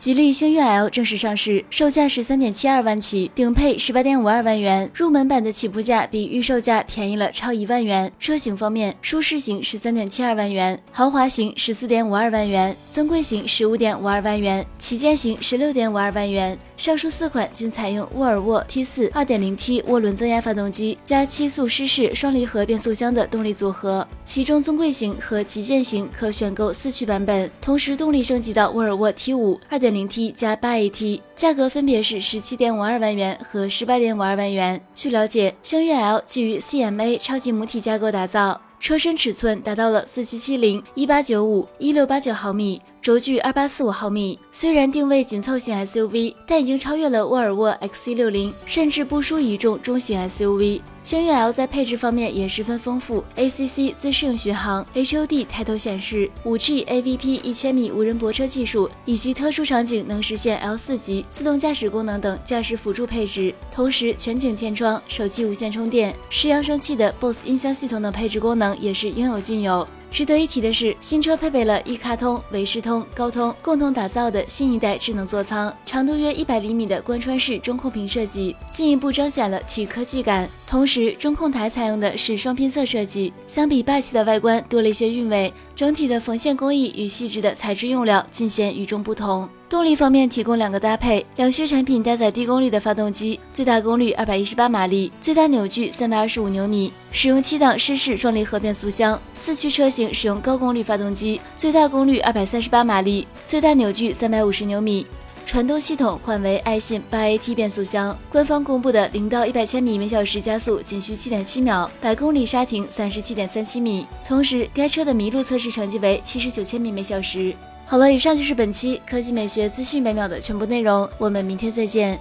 吉利星越 L 正式上市，售价十三点七二万起，顶配十八点五二万元，入门版的起步价比预售价便宜了超一万元。车型方面，舒适型十三点七二万元，豪华型十四点五二万元，尊贵型十五点五二万元，旗舰型十六点五二万元。上述四款均采用沃尔沃 T 四二点零 T 涡轮增压发动机加七速湿式双离合变速箱的动力组合，其中尊贵型和旗舰型可选购四驱版本，同时动力升级到沃尔沃 T 五二点零 T 加八 AT，价格分别是十七点五二万元和十八点五二万元。据了解，星越 L 基于 CMA 超级母体架构打造，车身尺寸达到了四七七零、一八九五、一六八九毫米。轴距二八四五毫米，虽然定位紧凑型 SUV，但已经超越了沃尔沃 XC60，甚至不输一众中型 SUV。星越 L 在配置方面也十分丰富，ACC 自适应巡航，HUD 抬头显示，5G AVP 一千米无人泊车技术，以及特殊场景能实现 L 四级自动驾驶功能等驾驶辅助配置。同时，全景天窗、手机无线充电、十扬声器的 BOSE 音箱系统等配置功能也是应有尽有。值得一提的是，新车配备了一卡通、维视通、高通共同打造的新一代智能座舱，长度约一百厘米的贯穿式中控屏设计，进一步彰显了其科技感。同时，中控台采用的是双拼色设计，相比霸气的外观多了一些韵味。整体的缝线工艺与细致的材质用料尽显与众不同。动力方面提供两个搭配，两驱产品搭载低功率的发动机，最大功率二百一十八马力，最大扭矩三百二十五牛米，使用七档湿式双离合变速箱。四驱车型使用高功率发动机，最大功率二百三十八马力，最大扭矩三百五十牛米。传动系统换为爱信八 AT 变速箱，官方公布的零到一百千米每小时加速仅需七点七秒，百公里刹停三十七点三七米。同时，该车的麋鹿测试成绩为七十九千米每小时。好了，以上就是本期科技美学资讯每秒的全部内容，我们明天再见。